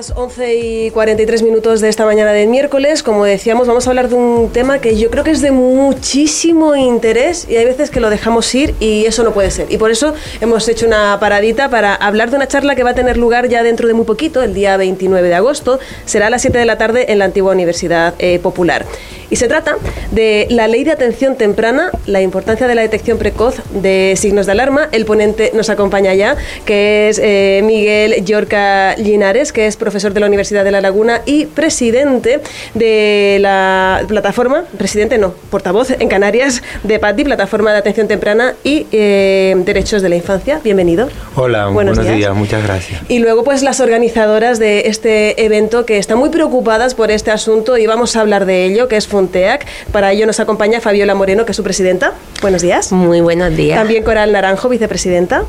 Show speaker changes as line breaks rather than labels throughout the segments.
las 11 y 43 minutos de esta mañana del miércoles. Como decíamos, vamos a hablar de un tema que yo creo que es de muchísimo interés y hay veces que lo dejamos ir y eso no puede ser. Y por eso hemos hecho una paradita para hablar de una charla que va a tener lugar ya dentro de muy poquito, el día 29 de agosto. Será a las 7 de la tarde en la antigua Universidad eh, Popular. Y se trata de la ley de atención temprana, la importancia de la detección precoz de signos de alarma. El ponente nos acompaña ya, que es eh, Miguel Yorca Linares, que es profesor de la Universidad de La Laguna y presidente de la plataforma, presidente no, portavoz en Canarias de PATI, Plataforma de Atención Temprana y eh, Derechos de la Infancia. Bienvenido.
Hola, buenos, días. muchas gracias.
Y luego pues las organizadoras de este evento que están muy preocupadas por este asunto y vamos a hablar de ello, que es Fonteac. Para ello nos acompaña Fabiola Moreno, que es su presidenta. Buenos días.
Muy buenos días.
También Coral Naranjo, vicepresidenta.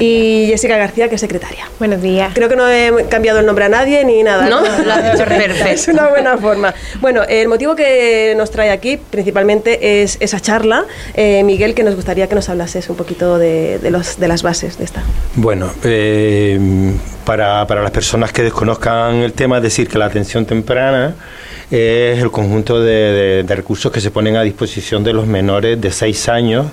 y Jessica García, que es secretaria.
Buenos días.
Creo que no he cambiado el nombre a nadie ni nada.
No, lo has hecho perfecto.
Es una buena forma. Bueno, el motivo que nos trae aquí principalmente es esa charla. Eh, Miguel, que nos gustaría que nos hablases un poquito de, los, de las bases de esta.
Bueno, eh, para, para las personas que desconozcan el tema, decir que la atención temprana es el conjunto de, recursos que se ponen a disposición de los menores de 6 años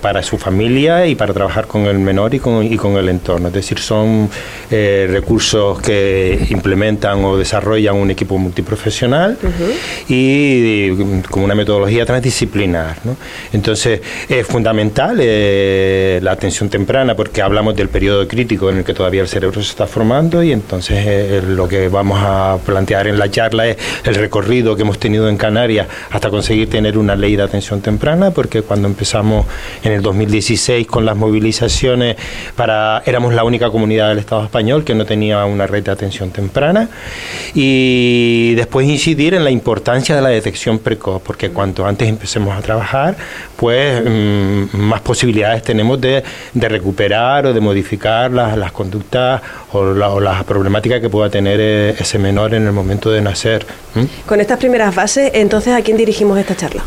para su familia y para trabajar con el menor y con, y con el entorno. Es decir, son eh, recursos que implementan o desarrollan un equipo multiprofesional y, con una metodología transdisciplinar. Entonces, es fundamental eh, la atención temprana porque hablamos del periodo crítico en el que todavía el cerebro se está formando y entonces eh, lo que vamos a plantear en la charla es el recorrido que hemos tenido en Canarias hasta conseguir tener una ley de atención temprana, porque cuando empezamos en el 2016 con las movilizaciones, para éramos la única comunidad del Estado español que no tenía una red de atención temprana, y después incidir en la importancia de la detección precoz, porque cuanto antes empecemos a trabajar, pues mm, más posibilidades tenemos de, de, recuperar o de modificar las, las conductas o, las problemáticas que pueda tener eh, ese menor en el momento de nacer.
Con estas primeras bases, entonces, ¿a quién dirigimos esta charla?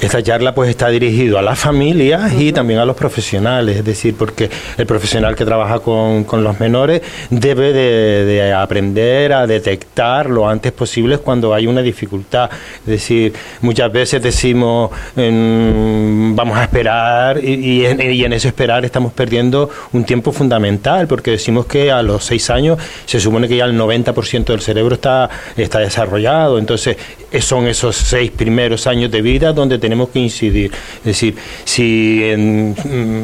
Esta charla pues está dirigido a las familias y también a los profesionales, es decir, porque el profesional que trabaja con, los menores debe de, aprender a detectar lo antes posible cuando hay una dificultad. Es decir, muchas veces decimos vamos a esperar y, en, ese esperar estamos perdiendo un tiempo fundamental porque decimos que a los seis años se supone que ya el 90% del cerebro está, está desarrollado. Entonces, entonces, son esos seis primeros años de vida donde tenemos que incidir. Es decir, si mm,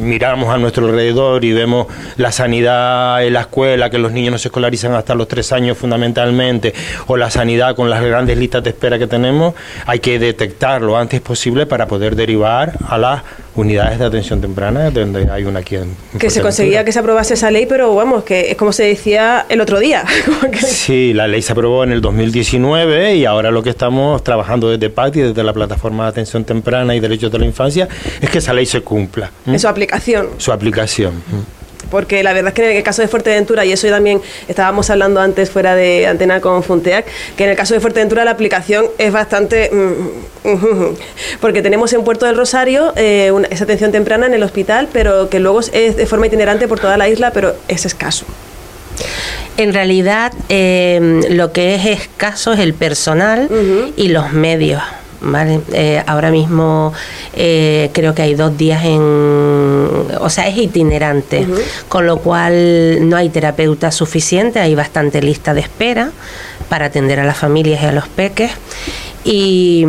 miramos a nuestro alrededor y vemos la sanidad en la escuela, que los niños no se escolarizan hasta los tres años fundamentalmente, o la sanidad con las grandes listas de espera que tenemos, hay que detectar lo antes posible para poder derivar a las unidades de atención temprana, donde hay una aquí en...
Que se conseguía que se aprobase esa ley, pero vamos, que es como se decía el otro día.
sí, la ley se aprobó en el 2019 y ahora lo que estamos trabajando desde PACTI, desde la Plataforma de Atención Temprana y Derechos de la Infancia, es que esa ley se cumpla.
En su aplicación.
Su aplicación
porque la verdad es que en el caso de Fuerteventura, y eso también estábamos hablando antes fuera de antena con Funteac, que en el caso de Fuerteventura la aplicación es bastante... Mm, porque tenemos en Puerto del Rosario eh, esa atención temprana en el hospital, pero que luego es de forma itinerante por toda la isla, pero es escaso.
En realidad, eh, lo que es escaso es el personal y los medios. ¿Vale? Eh, ahora mismo eh, creo que hay dos días en... O sea, es itinerante, con lo cual no hay terapeuta suficiente, hay bastante lista de espera para atender a las familias y a los peques. Y,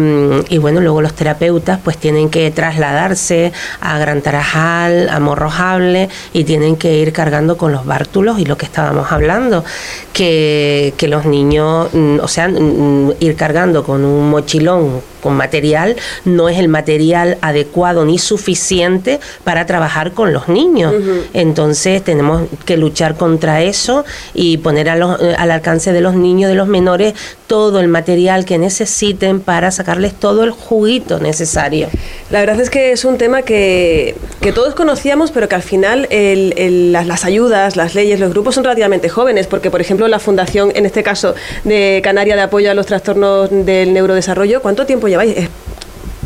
bueno, luego los terapeutas pues tienen que trasladarse a Gran Tarajal, a Morrojable y tienen que ir cargando con los bártulos y lo que estábamos hablando, que, que los niños, mm, o sea, mm, ir cargando con un mochilón con material no es el material adecuado ni suficiente para trabajar con los niños. Entonces tenemos que luchar contra eso y poner a los, eh, al alcance de los niños, de los menores, todo el material que necesiten para sacarles todo el juguito necesario.
La verdad es que es un tema que, que todos conocíamos, pero que al final las, las, ayudas, las leyes, los grupos son relativamente jóvenes, porque por ejemplo la Fundación, en este caso de Canaria de Apoyo a los Trastornos del Neurodesarrollo, ¿cuánto tiempo lleváis? Es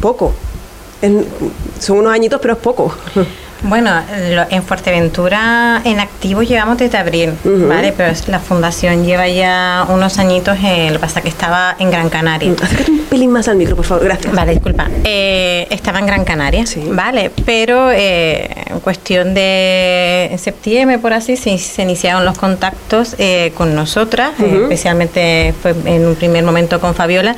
poco. son unos añitos, pero es poco.
Bueno, en Fuerteventura en activo llevamos desde abril, ¿vale? Pero la fundación lleva ya unos añitos, eh, lo que pasa que estaba en Gran Canaria.
Mm, acércate un pelín más al micro, por favor, gracias.
Vale, disculpa. Eh, estaba en Gran Canaria, sí. ¿vale? Pero eh, en cuestión de septiembre, por así, se, se iniciaron los contactos con nosotras, especialmente fue en un primer momento con Fabiola,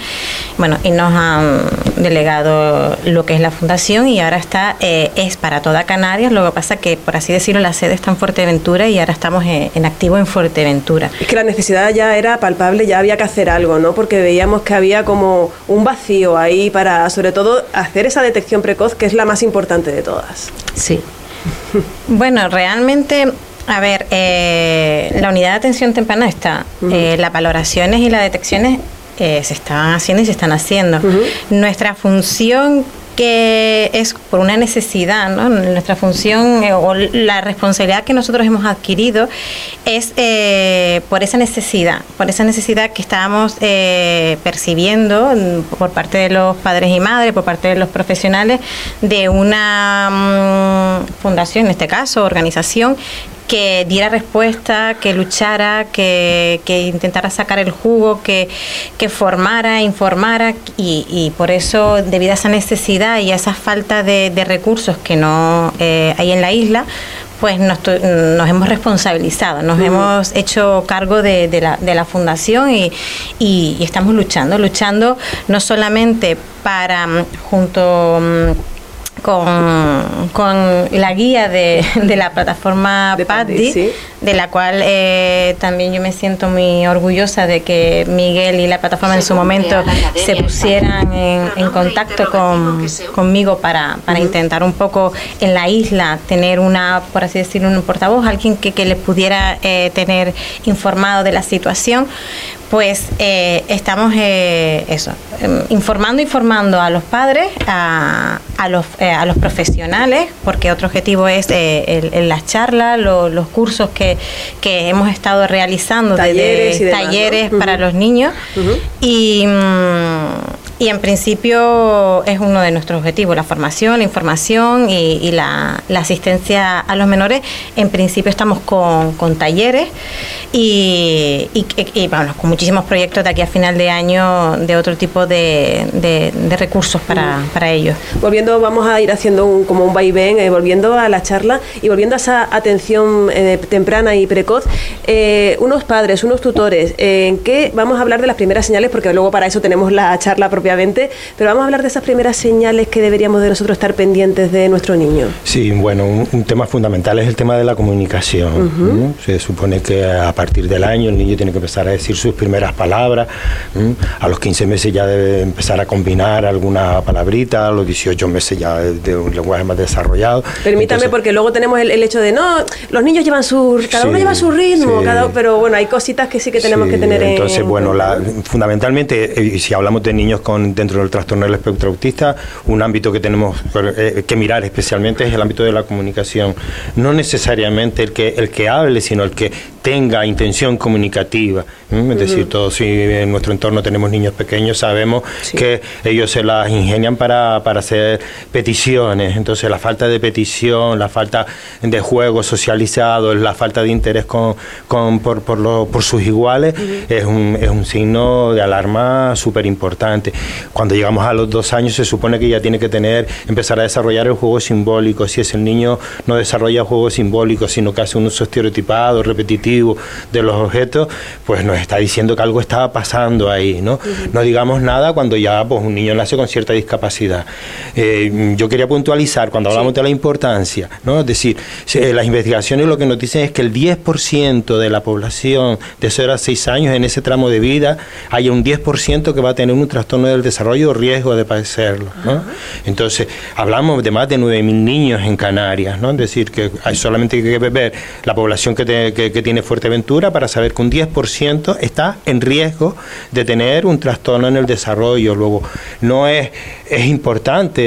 bueno, y nos han delegado lo que es la fundación y ahora está, es para toda Canarias lo que pasa que, por así decirlo, la sede está en Fuerteventura y ahora estamos en, activo en Fuerteventura.
Es que la necesidad ya era palpable, ya había que hacer algo, ¿no? Porque veíamos que había como un vacío ahí para, sobre todo, hacer esa detección precoz, que es la más importante de todas.
Sí. bueno, realmente a ver, eh, la unidad de atención temprana está. Eh, las valoraciones y las detecciones eh, se estaban haciendo y se están haciendo. Nuestra función que es por una necesidad, ¿no? nuestra función eh, o la responsabilidad que nosotros hemos adquirido es eh, por esa necesidad, por esa necesidad que estábamos eh, percibiendo por parte de los padres y madres, por parte de los profesionales de una mm, fundación, en este caso, organización, que diera respuesta, que luchara, que, intentara sacar el jugo, que, formara, informara y, por eso, debido a esa necesidad y a esa falta de, recursos que no eh, hay en la isla, pues nos, hemos responsabilizado, nos hemos hecho cargo de, la, de la, fundación y, y, estamos luchando, luchando no solamente para mm, junto mm, con, con la guía de, de la plataforma de de la cual eh, también yo me siento muy orgullosa de que Miguel y la plataforma en su momento se pusieran en, contacto con, conmigo para, para intentar un poco en la isla tener una, por así decirlo, un portavoz, alguien que, que les pudiera eh, tener informado de la situación pues eh, estamos eh, eso, em, informando y formando a los padres, a, a, los, eh, a los profesionales, porque otro objetivo es en las charlas, los cursos que, que, hemos estado realizando,
talleres,
talleres para los niños. Y. Mm, y en principio es uno de nuestros objetivos, la formación, la información y, la, asistencia a los menores. En principio estamos con, con talleres y, y, con muchísimos proyectos de aquí a final de año de otro tipo de, de, recursos para, para, ellos.
Volviendo, vamos a ir haciendo un, como un vaivén, eh, volviendo a la charla y volviendo a esa atención eh, temprana y precoz, eh, unos padres, unos tutores, ¿en qué vamos a hablar de las primeras señales? Porque luego para eso tenemos la charla propia pero vamos a hablar de esas primeras señales que deberíamos de nosotros estar pendientes de nuestro niño.
Sí, bueno, un, tema fundamental es el tema de la comunicación. Se supone que a partir del año el niño tiene que empezar a decir sus primeras palabras, a los 15 meses ya debe empezar a combinar alguna palabrita, a los 18 meses ya de, un lenguaje más desarrollado.
Permítame, porque luego tenemos el, hecho de, no, los niños llevan su, cada uno lleva su ritmo, cada, pero bueno, hay cositas que sí que tenemos que tener
entonces, bueno, la, fundamentalmente, eh, si hablamos de niños con dentro del trastorno del espectro autista, un ámbito que tenemos eh, que mirar especialmente es el ámbito de la comunicación. No necesariamente el que, el que hable, sino el que tenga intención comunicativa. Es decir, todos si en nuestro entorno tenemos niños pequeños, sabemos que ellos se las ingenian para, para, hacer peticiones. Entonces, la falta de petición, la falta de juego socializado, la falta de interés con, con por, por, lo, por, sus iguales es, un, es un signo de alarma súper importante. Cuando llegamos a los dos años, se supone que ya tiene que tener, empezar a desarrollar el juego simbólico. Si es el niño no desarrolla juego simbólico, sino que hace un uso estereotipado, repetitivo, de los objetos, pues nos está diciendo que algo está pasando ahí, ¿no? No digamos nada cuando ya pues, un niño nace con cierta discapacidad. Eh, yo quería puntualizar cuando hablamos de la importancia, ¿no? Es decir, eh, las investigaciones lo que nos dicen es que el 10% de la población de 0 a 6 años en ese tramo de vida hay un 10% que va a tener un trastorno del desarrollo o riesgo de padecerlo, ¿no? Entonces, hablamos de más de 9.000 niños en Canarias, ¿no? Es decir, que hay solamente que ver la población que, que tiene Fuerteventura para saber que un 10% está en riesgo de tener un trastorno en el desarrollo. Luego, no es, es importante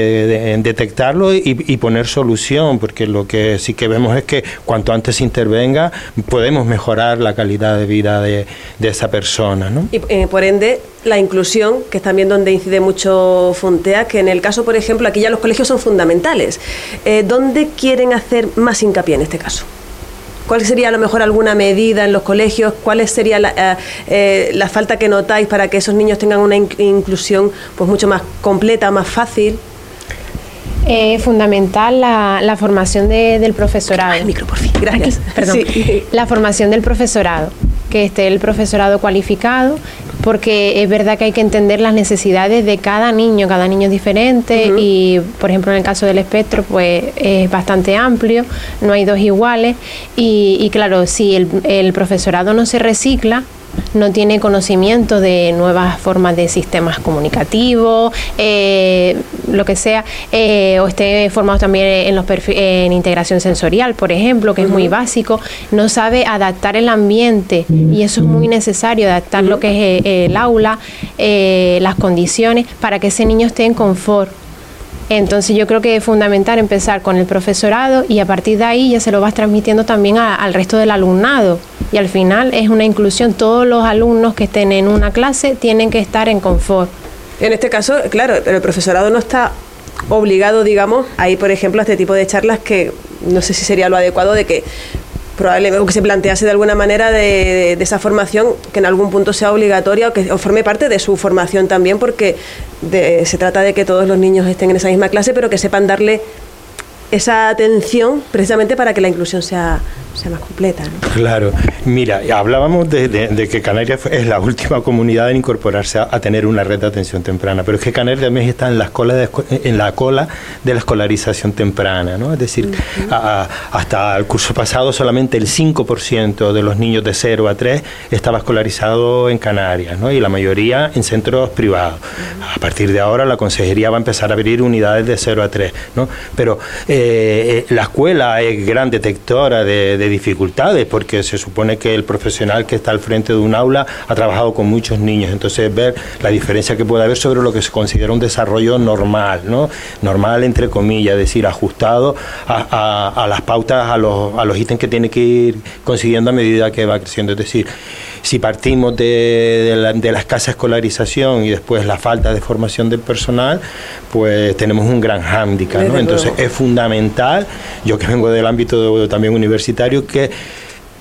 detectarlo y, poner solución, porque lo que sí que vemos es que cuanto antes intervenga, podemos mejorar la calidad de vida de, esa persona. ¿no?
Y eh, por ende, la inclusión, que están viendo donde incide mucho Funtea, que en el caso, por ejemplo, aquí ya los colegios son fundamentales. Eh, ¿Dónde quieren hacer más hincapié en este caso? ¿Cuál sería a lo mejor alguna medida en los colegios? ¿Cuál sería la, eh, eh, la falta que notáis para que esos niños tengan una inclusión pues mucho más completa, más fácil?
Eh, fundamental la, la formación del profesorado.
el micro, por fin. Gracias.
perdón. La formación del profesorado, que esté el profesorado cualificado, porque es verdad que hay que entender las necesidades de cada niño, cada niño es diferente y, por ejemplo, en el caso del espectro, pues es bastante amplio, no hay dos iguales y, y claro, si el, el profesorado no se recicla, no tiene conocimiento de nuevas formas de sistemas comunicativos, eh, lo que sea, eh, o esté formado también en, los en integración sensorial, por ejemplo, que es muy básico, no sabe adaptar el ambiente y eso es muy necesario, adaptar lo que es eh, el aula, las condiciones, para que ese niño esté en confort. Entonces yo creo que es fundamental empezar con el profesorado y a partir de ahí ya se lo vas transmitiendo también al resto del alumnado. Y al final es una inclusión, todos los alumnos que estén en una clase tienen que estar en confort.
En este caso, claro, el profesorado no está obligado, digamos, a ir, por ejemplo, a este tipo de charlas que no sé si sería lo adecuado de que probablemente que se plantease de alguna manera de, esa formación que en algún punto sea obligatoria o que forme parte de su formación también, porque se trata de que todos los niños estén en esa misma clase, pero que sepan darle esa atención precisamente para que la inclusión sea, sea más completa.
Claro, mira, hablábamos de, que Canarias es la última comunidad en incorporarse a, tener una red de atención temprana, pero es que Canarias también está en la cola de, en la cola de la escolarización temprana, ¿no? Es decir, hasta el curso pasado solamente el 5% de los niños de 0 a 3 estaba escolarizado en Canarias, ¿no? Y la mayoría en centros privados. A partir de ahora la consejería va a empezar a abrir unidades de 0 a 3, ¿no? Pero eh, eh, la escuela es gran detectora de de dificultades, porque se supone que el profesional que está al frente de un aula ha trabajado con muchos niños, entonces ver la diferencia que puede haber sobre lo que se considera un desarrollo normal, ¿no? Normal entre comillas, es decir, ajustado a, las pautas, a los, a los ítems que tiene que ir consiguiendo a medida que va creciendo, es decir, si partimos de, la, de, la, escasa escolarización y después la falta de formación del personal, pues tenemos un gran hándicap. ¿no? Entonces es fundamental, yo que vengo del ámbito también universitario, que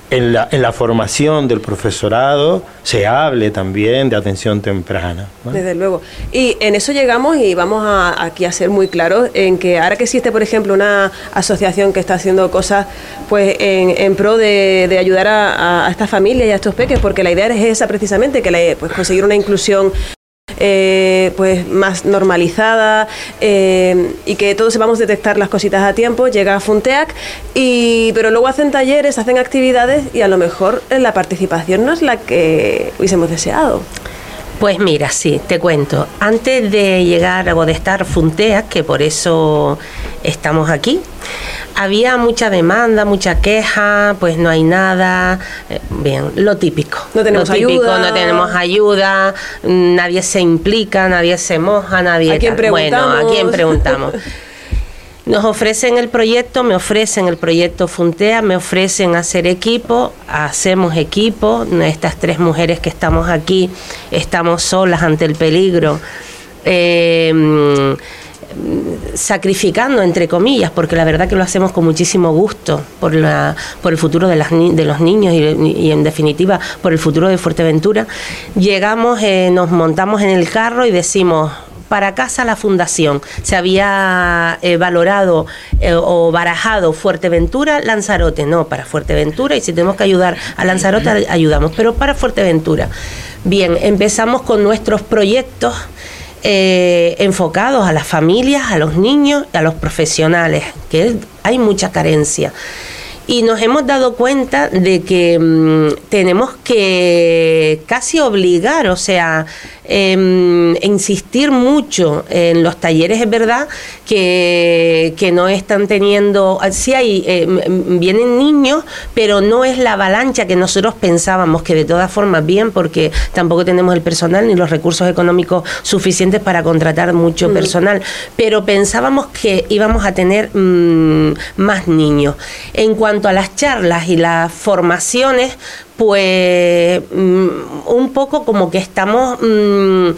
en la, en la, formación del profesorado se hable también de atención temprana.
Desde luego. Y en eso llegamos y vamos a, aquí a ser muy claros en que ahora que existe, por ejemplo, una asociación que está haciendo cosas pues en, en pro de, de ayudar a, a, estas familias y a estos peques, porque la idea es esa precisamente, que la, pues conseguir una inclusión eh, pues más normalizada eh, y que todos sepamos detectar las cositas a tiempo, llega a Funteac, y, pero luego hacen talleres, hacen actividades y a lo mejor la participación no es la que hubiésemos deseado.
Pues mira, sí, te cuento. Antes de llegar o de estar Funteac, que por eso estamos aquí, había mucha demanda, mucha queja, pues no hay nada. Eh, bien, lo típico.
No tenemos
ayuda. No tenemos ayuda, nadie se implica, nadie se moja, nadie.
¿A quién preguntamos?
Bueno, ¿a quién preguntamos? Nos ofrecen el proyecto, me ofrecen el proyecto Funtea, me ofrecen hacer equipo, hacemos equipo. Estas tres mujeres que estamos aquí estamos solas ante el peligro. Eh, sacrificando entre comillas, porque la verdad que lo hacemos con muchísimo gusto por, la, por el futuro de, los niños y, en definitiva por el futuro de Fuerteventura, llegamos, eh, nos montamos en el carro y decimos, para casa la fundación. Se había eh, valorado eh, o barajado Fuerteventura, Lanzarote, no, para Fuerteventura, y si tenemos que ayudar a Lanzarote, ayudamos, pero para Fuerteventura. Bien, empezamos con nuestros proyectos eh, enfocados a las familias, a los niños, a los profesionales, que hay mucha carencia. Y nos hemos dado cuenta de que mm, tenemos que casi obligar, o sea, Em, insistir mucho en los talleres, es verdad que, que no están teniendo, sí hay, em, vienen niños, pero no es la avalancha que nosotros pensábamos, que de todas formas bien, porque tampoco tenemos el personal ni los recursos económicos suficientes para contratar mucho mm. personal, pero pensábamos que íbamos a tener mm, más niños. En cuanto a las charlas y las formaciones, pues mm, un poco como que estamos mm,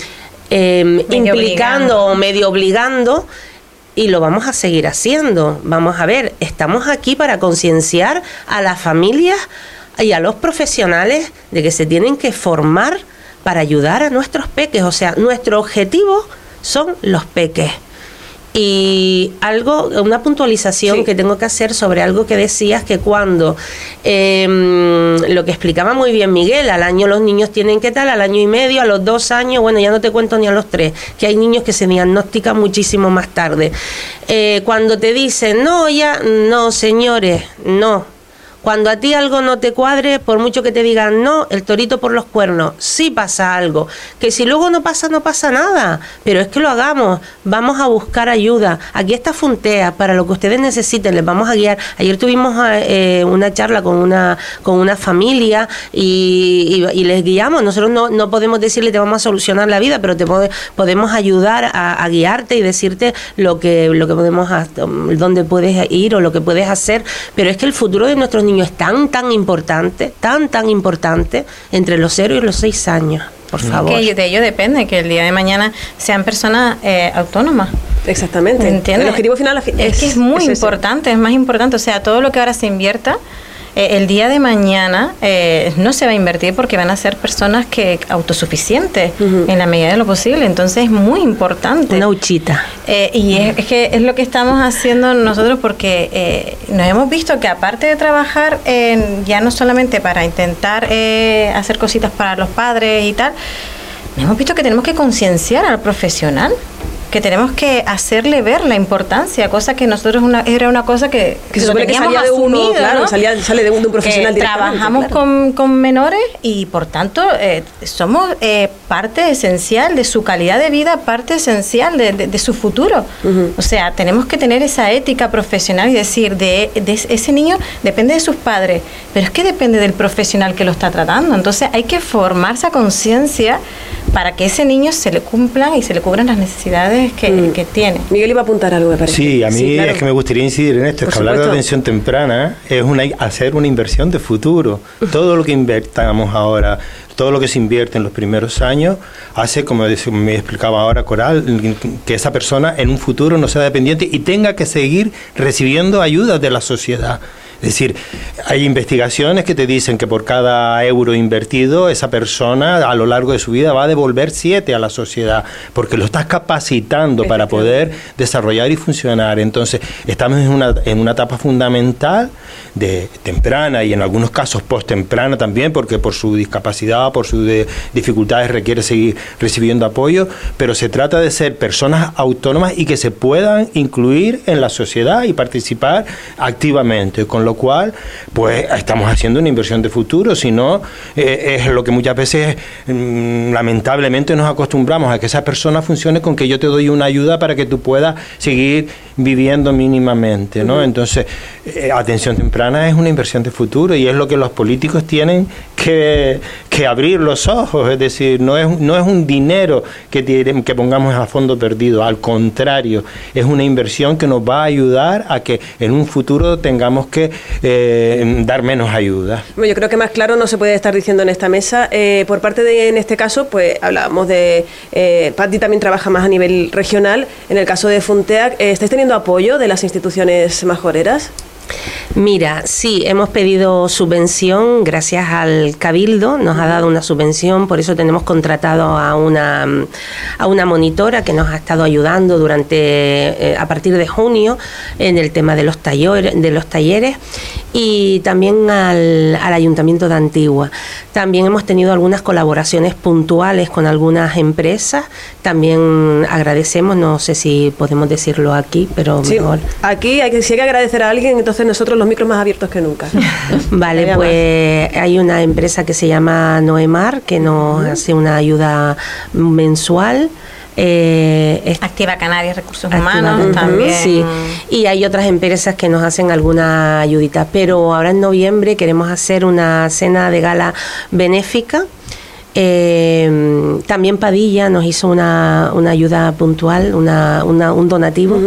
eh, implicando o medio obligando y lo vamos a seguir haciendo. Vamos a ver, estamos aquí para concienciar a las familias y a los profesionales de que se tienen que formar para ayudar a nuestros peques. O sea, nuestro objetivo son los peques. Y algo, una puntualización que tengo que hacer sobre algo que decías, que cuando em, lo que explicaba muy bien Miguel, al año los niños tienen que tal, al año y medio, a los dos años, bueno, ya no te cuento ni a los tres, que hay niños que se diagnostican muchísimo más tarde. Eh, cuando te dicen, no, ya, no, señores, no, cuando a ti algo no te cuadre, por mucho que te digan no, el torito por los cuernos, sí pasa algo. Que si luego no pasa, no pasa nada. Pero es que lo hagamos. Vamos a buscar ayuda. Aquí está Funtea para lo que ustedes necesiten. Les vamos a guiar. Ayer tuvimos eh, una charla con una, con una familia y, les guiamos. Nosotros no, no, podemos decirle te vamos a solucionar la vida, pero te podemos ayudar a, guiarte y decirte lo que, lo que podemos, dónde puedes ir o lo que puedes hacer. Pero es que el futuro de nuestros niños es tan, tan importante, tan, tan importante entre los 0 y los 6 años. Por favor.
Que de ello depende, que el día de mañana sean personas eh, autónomas.
Exactamente.
¿Entiendes? El objetivo final es, es que es muy importante, es más importante. O sea, todo lo que ahora se invierta eh, el día de mañana eh, no se va a invertir porque van a ser personas que autosuficientes en la medida de lo posible. Entonces es muy importante.
Una huchita.
Eh, y es, que es lo que estamos haciendo nosotros porque nos hemos visto que aparte de trabajar ya no solamente para intentar hacer cositas para los padres y tal, hemos visto que tenemos que concienciar al profesional que tenemos que hacerle ver la importancia, cosa que nosotros una, era una cosa que,
que se supone que salía de uno, claro, salía, sale de un, profesional
Trabajamos con, con, menores y por tanto eh, somos eh, parte esencial de su calidad de vida, parte esencial de, de, su futuro. O sea, tenemos que tener esa ética profesional y decir, de, de ese niño depende de sus padres, pero es que depende del profesional que lo está tratando. Entonces hay que formar esa conciencia para que ese niño se le cumplan y se le cubran las necesidades que, mm. que, tiene.
Miguel iba a apuntar algo, me parece.
Sí, a mí es que me gustaría incidir en esto, es que hablar de atención temprana es una, hacer una inversión de futuro. Todo lo que invertamos ahora, todo lo que se invierte en los primeros años hace, como me explicaba ahora Coral, que esa persona en un futuro no sea dependiente y tenga que seguir recibiendo ayuda de la sociedad. Es decir, hay investigaciones que te dicen que por cada euro invertido, esa persona a lo largo de su vida va a devolver siete a la sociedad, porque lo estás capacitando para poder desarrollar y funcionar. Entonces, estamos en una, en una etapa fundamental de temprana y en algunos casos post-temprana también, porque por su discapacidad, por sus dificultades requiere seguir recibiendo apoyo, pero se trata de ser personas autónomas y que se puedan incluir en la sociedad y participar activamente, con lo cual, pues estamos haciendo una inversión de futuro, si no, eh, es lo que muchas veces mm, lamentablemente nos acostumbramos a que esa persona funcione con que yo te doy una ayuda para que tú puedas seguir viviendo mínimamente, ¿no? Entonces, eh, atención temprana es una inversión de futuro y es lo que los políticos tienen que, abrir los ojos, es decir, no es, no es un dinero que, que pongamos a fondo perdido, al contrario, es una inversión que nos va a ayudar a que en un futuro tengamos que eh, dar menos ayuda.
Bueno, yo creo que más claro no se puede estar diciendo en esta mesa. Eh, por parte de, en este caso, pues hablábamos de, eh, Patti también trabaja más a nivel regional, en el caso de Funteac, ¿estáis teniendo apoyo de las instituciones majoreras?
Mira, sí, hemos pedido subvención gracias al Cabildo, nos ha dado una subvención, por eso tenemos contratado a una, a una monitora que nos ha estado ayudando durante eh, a partir de junio en el tema de los talleres, de los talleres y también al, al Ayuntamiento de Antigua. También hemos tenido algunas colaboraciones puntuales con algunas empresas. También agradecemos, no sé si podemos decirlo aquí, pero mejor.
Aquí hay que, si hay que agradecer a alguien, entonces nosotros los micros más abiertos que nunca.
vale, pues hay una empresa que se llama Noemar que nos hace una ayuda mensual.
Eh, Activa Canarias Recursos Humanos también.
Sí, y hay otras empresas que nos hacen alguna ayudita, pero ahora en noviembre queremos hacer una cena de gala benéfica. Eh, también Padilla nos hizo una, una ayuda puntual, una, un donativo.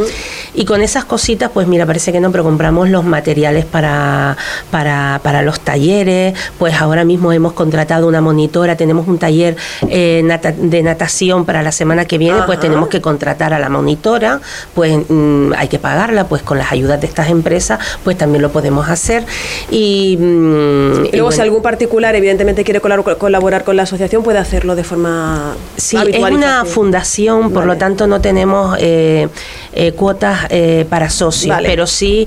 Y con esas cositas, pues mira, parece que no, pero compramos los materiales para, para, para los talleres, pues ahora mismo hemos contratado una monitora, tenemos un taller eh, de natación para la semana que viene, pues tenemos que contratar a la monitora, pues mm, hay que pagarla, pues con las ayudas de estas empresas, pues también lo podemos hacer. Y,
mm, luego, si algún particular, evidentemente, quiere colaborar con la asociación, puede hacerlo de forma.
Sí, es una fundación, por lo tanto, no tenemos eh, eh, cuotas para socios, pero sí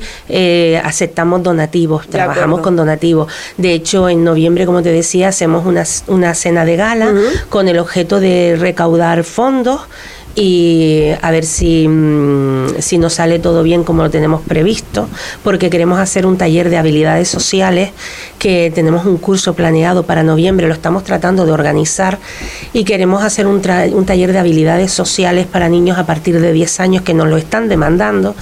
aceptamos donativos, trabajamos con donativos. De hecho, en noviembre, como te decía, hacemos una, una cena de gala con el objeto de recaudar fondos y a ver si, mm, si nos sale todo bien como lo tenemos previsto, porque queremos hacer un taller de habilidades sociales que tenemos un curso planeado para noviembre, lo estamos tratando de organizar y queremos hacer un, un taller de habilidades sociales para niños a partir de 10 años que nos lo están demandando,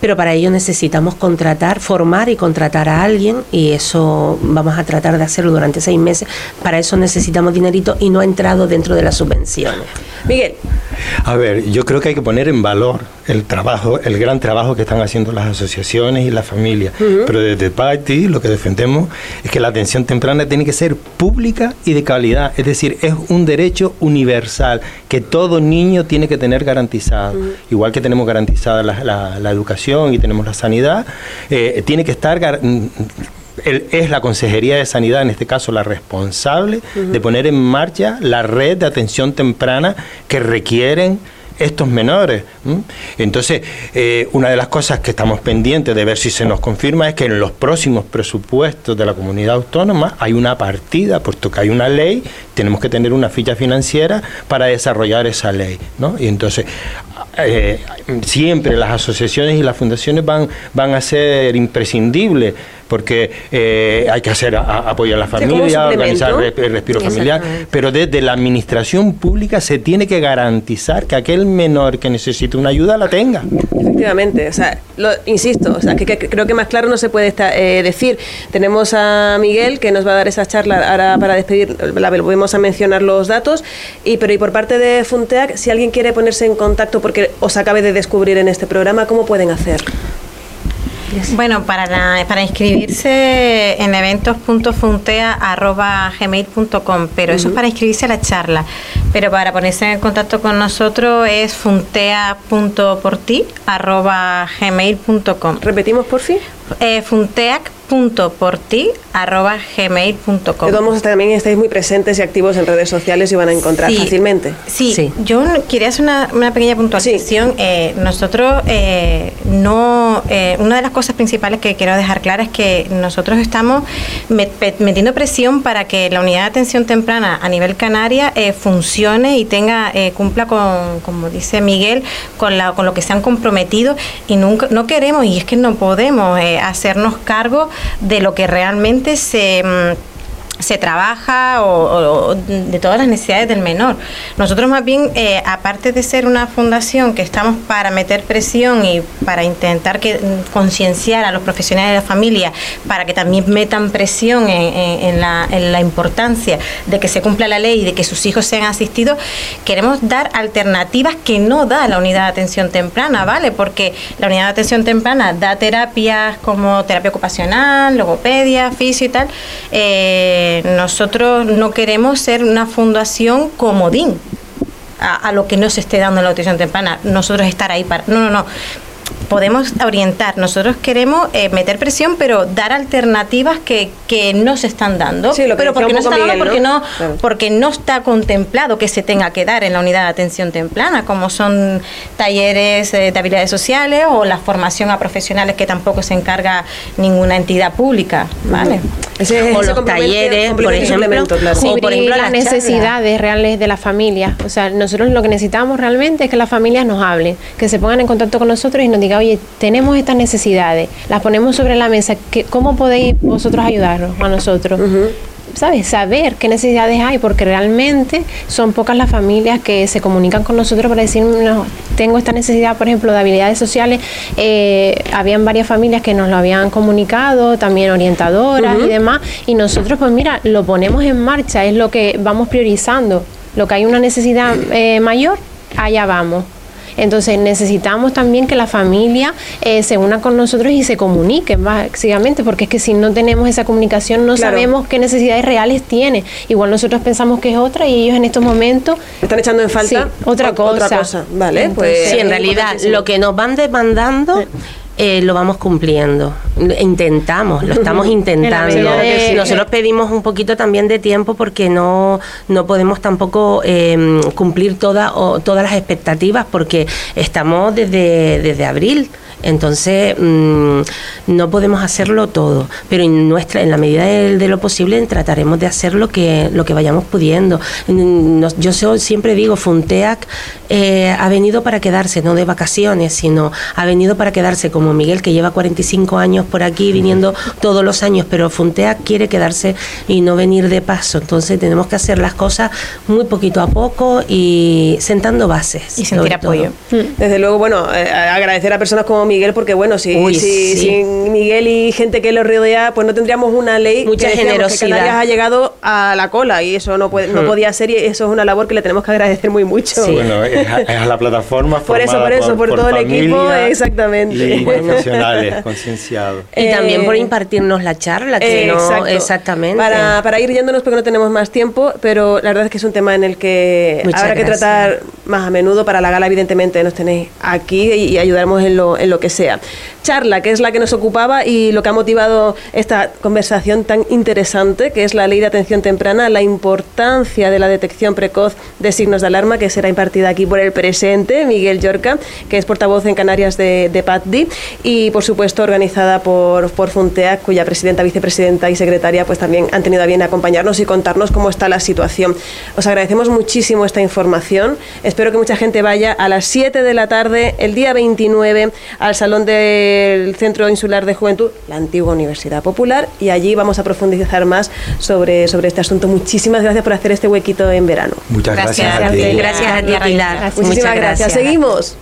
pero para ello necesitamos contratar, formar y contratar a alguien y eso vamos a tratar de hacerlo durante seis meses. Para eso necesitamos dinerito y no ha entrado dentro de las subvenciones.
Miguel.
A ver, yo creo que hay que poner en valor el trabajo, el gran trabajo que están haciendo las asociaciones y las familias. Pero desde Party lo que defendemos es que la atención temprana tiene que ser pública y de calidad. Es decir, es un derecho universal que todo niño tiene que tener garantizado. Igual que tenemos garantizada la, educación y tenemos la sanidad, eh, tiene que estar es la Consejería de Sanidad, en este caso la responsable, de poner en marcha la red de atención temprana que requieren estos menores. Entonces, eh, una de las cosas que estamos pendientes de ver si se nos confirma es que en los próximos presupuestos de la comunidad autónoma hay una partida, puesto que hay una ley, tenemos que tener una ficha financiera para desarrollar esa ley. ¿no? Y entonces, eh, siempre las asociaciones y las fundaciones van, van a ser imprescindibles porque eh, hay que hacer apoyo a la familia, organizar el respiro familiar, pero desde la administración pública se tiene que garantizar que aquel menor que necesite una ayuda la tenga.
Efectivamente, o sea, lo, insisto, o sea, que, creo que más claro no se puede eh, decir. Tenemos a Miguel que nos va a dar esa charla ahora para despedir, la volvemos a mencionar los datos, y pero y por parte de Funteac, si alguien quiere ponerse en contacto porque os acabe de descubrir en este programa, ¿cómo pueden hacer?
Bueno, para, para inscribirse en eventos.funtea.gmail.com, pero eso es para inscribirse a la charla. Pero para ponerse en contacto con nosotros es funtea.porti.gmail.com.
¿Repetimos por fin?
Eh.
De todos también estáis muy presentes y activos en redes sociales y van a encontrar fácilmente.
Sí, yo quería hacer una, pequeña puntualización. Eh, nosotros eh, no. Eh, una de las cosas principales que quiero dejar clara es que nosotros estamos metiendo presión para que la unidad de atención temprana a nivel canaria funcione y tenga cumpla con, como dice Miguel, con, la, con lo que se han comprometido y nunca no queremos y es que no podemos hacernos cargo de lo que realmente se mm, se trabaja o, de todas las necesidades del menor. Nosotros más bien, eh, aparte de ser una fundación que estamos para meter presión y para intentar que mm, concienciar a los profesionales de la familia para que también metan presión en, la, en, la, importancia de que se cumpla la ley y de que sus hijos sean asistidos, queremos dar alternativas que no da la unidad de atención temprana, ¿vale? Porque la unidad de atención temprana da terapias como terapia ocupacional, logopedia, fisio y tal. Eh, nosotros no queremos ser una fundación comodín a, a, lo que no se esté dando la nutrición temprana. Nosotros estar ahí para... No, no, no podemos orientar. Nosotros queremos eh, meter presión, pero dar alternativas que, que no se están dando. pero porque no, está porque, ¿no? porque no está contemplado que se tenga que dar en la unidad de atención temprana, como son talleres eh, de habilidades sociales o la formación a profesionales que tampoco se encarga ninguna entidad pública. ¿vale?
o los talleres, por ejemplo,
o por ejemplo las necesidades reales de la familia. O sea, nosotros lo que necesitamos realmente es que las familias nos hablen, que se pongan en contacto con nosotros y nos digan oye, tenemos estas necesidades, las ponemos sobre la mesa, ¿cómo podéis vosotros ayudarnos a nosotros? ¿sabes? Saber qué necesidades hay, porque realmente son pocas las familias que se comunican con nosotros para decir, no, tengo esta necesidad, por ejemplo, de habilidades sociales. Eh, habían varias familias que nos lo habían comunicado, también orientadoras y demás, y nosotros, pues mira, lo ponemos en marcha, es lo que vamos priorizando. Lo que hay una necesidad eh, mayor, allá vamos Entonces necesitamos también que la familia eh, se una con nosotros y se comunique básicamente, porque es que si no tenemos esa comunicación no sabemos qué necesidades reales tiene. Igual nosotros pensamos que es otra y ellos en estos momentos
están echando en falta
otra, cosa.
Vale,
pues sí, en realidad lo que nos van demandando eh, lo vamos cumpliendo. Intentamos, lo estamos intentando. Nosotros pedimos un poquito también de tiempo porque no, no podemos tampoco em, cumplir toda, o, todas las expectativas porque estamos desde, desde abril. Entonces, mm, no podemos hacerlo todo, pero en, nuestra, en la medida de, lo posible trataremos de hacer lo que, lo que vayamos pudiendo. yo siempre digo, Funteac eh, ha venido para quedarse, no de vacaciones, sino ha venido para quedarse como Miguel, que lleva 45 años por aquí, viniendo todos los años, pero Funteac quiere quedarse y no venir de paso. Entonces, tenemos que hacer las cosas muy poquito a poco y sentando bases.
Y sentir apoyo.
Desde luego, bueno, eh, agradecer a personas como Miguel Miguel, porque bueno, si, sin Miguel y gente que lo rodea, pues no tendríamos una ley
Mucha
que
generosidad.
que Canarias ha llegado a la cola y eso no, puede, no hmm. podía ser y eso es una labor que le tenemos que agradecer muy mucho.
Bueno, es a, la plataforma
Por eso, por eso, por, todo el equipo, exactamente.
Y profesionales, concienciados.
Y también por impartirnos la charla, que no, exactamente.
Para, para ir yéndonos porque no tenemos más tiempo, pero la verdad es que es un tema en el que habrá que tratar más a menudo. Para la gala, evidentemente, nos tenéis aquí y, ayudaremos en lo, en lo que sea. Charla, que es la que nos ocupaba y lo que ha motivado esta conversación tan interesante, que es la ley de atención temprana, la importancia de la detección precoz de signos de alarma, que será impartida aquí por el presente, Miguel Yorca, que es portavoz en Canarias de, de y por supuesto organizada por, por Funtea, cuya presidenta, vicepresidenta y secretaria pues también han tenido a bien acompañarnos y contarnos cómo está la situación. Os agradecemos muchísimo esta información. Espero que mucha gente vaya a las 7 de la tarde, el día 29, al Salón del Centro Insular de Juventud, la antigua Universidad Popular, y allí vamos a profundizar más sobre, sobre este asunto. Muchísimas gracias por hacer este huequito en verano.
Muchas gracias.
Gracias a ti, gracias a ti Muchísimas
gracias. Seguimos.